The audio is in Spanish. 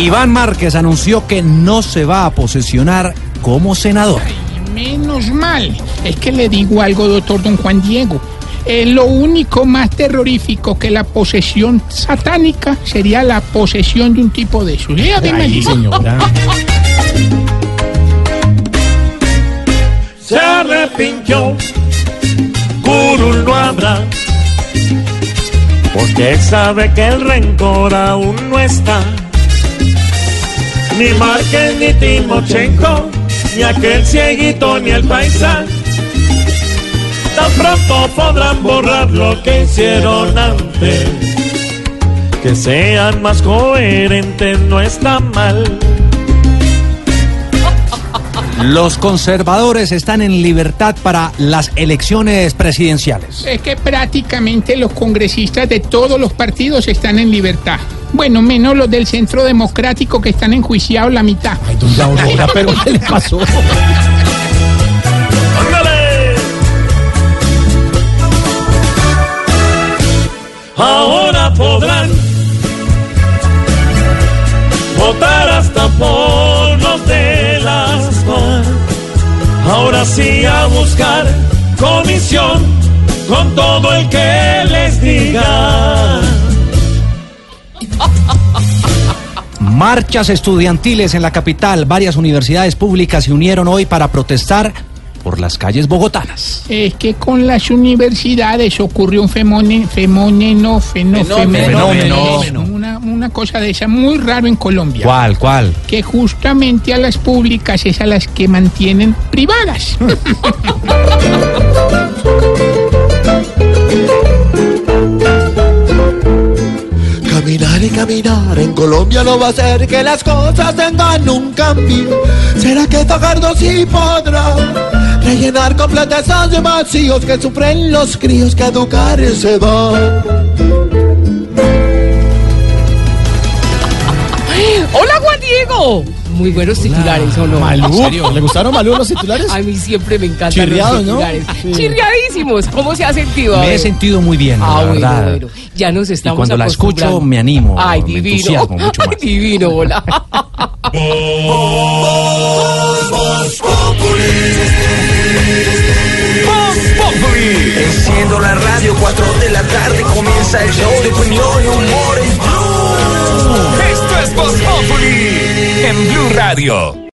Iván Márquez anunció que no se va a posesionar como senador. Menos mal. Es que le digo algo, doctor don Juan Diego. Eh, lo único más terrorífico que la posesión satánica sería la posesión de un tipo de eso. ¿Le Ave María? señora. se arrepintió, curul no habrá, porque él sabe que el rencor aún no está. Ni Márquez, ni Timochenko, ni aquel cieguito, ni el paisán. Tan pronto podrán borrar lo que hicieron antes. Que sean más coherentes no está mal. Los conservadores están en libertad para las elecciones presidenciales. Es que prácticamente los congresistas de todos los partidos están en libertad. Bueno, menos los del Centro Democrático que están enjuiciados la mitad. Ay, doña Aurora, pero ¿qué le pasó? ¡Ándale! Ahora podrán votar hasta por los de las. Ahora sí a buscar comisión con todo el que les diga. Marchas estudiantiles en la capital. Varias universidades públicas se unieron hoy para protestar por las calles bogotanas. Es que con las universidades ocurrió un femone- femoneno, Fenómeno. fenómeno, Una, una cosa de esa muy raro en Colombia. ¿Cuál, cuál? Que justamente a las públicas es a las que mantienen privadas. Caminar y caminar en Colombia no va a hacer que las cosas tengan un cambio. ¿Será que Fajardo sí podrá rellenar completa esos vacíos que sufren los críos que educar se van? Hola Juan Diego. Muy buenos titulares, ¿o no? ¿Le gustaron Malú los titulares? A mí siempre me encantan Chirriados, los ¿no? titulares. Sí. Chirriadísimos. ¿Cómo se ha sentido? Me he sentido muy bien, Ah, la bueno, verdad. bueno. Ya nos Y estamos cuando la escucho me animo, Ay, me divino. entusiasmo mucho Ay, más. divino, hola. Enciendo la radio, 4 de la tarde comienza el show de opinión y humor en Blue. Esto es Voz Populi en Blue Radio.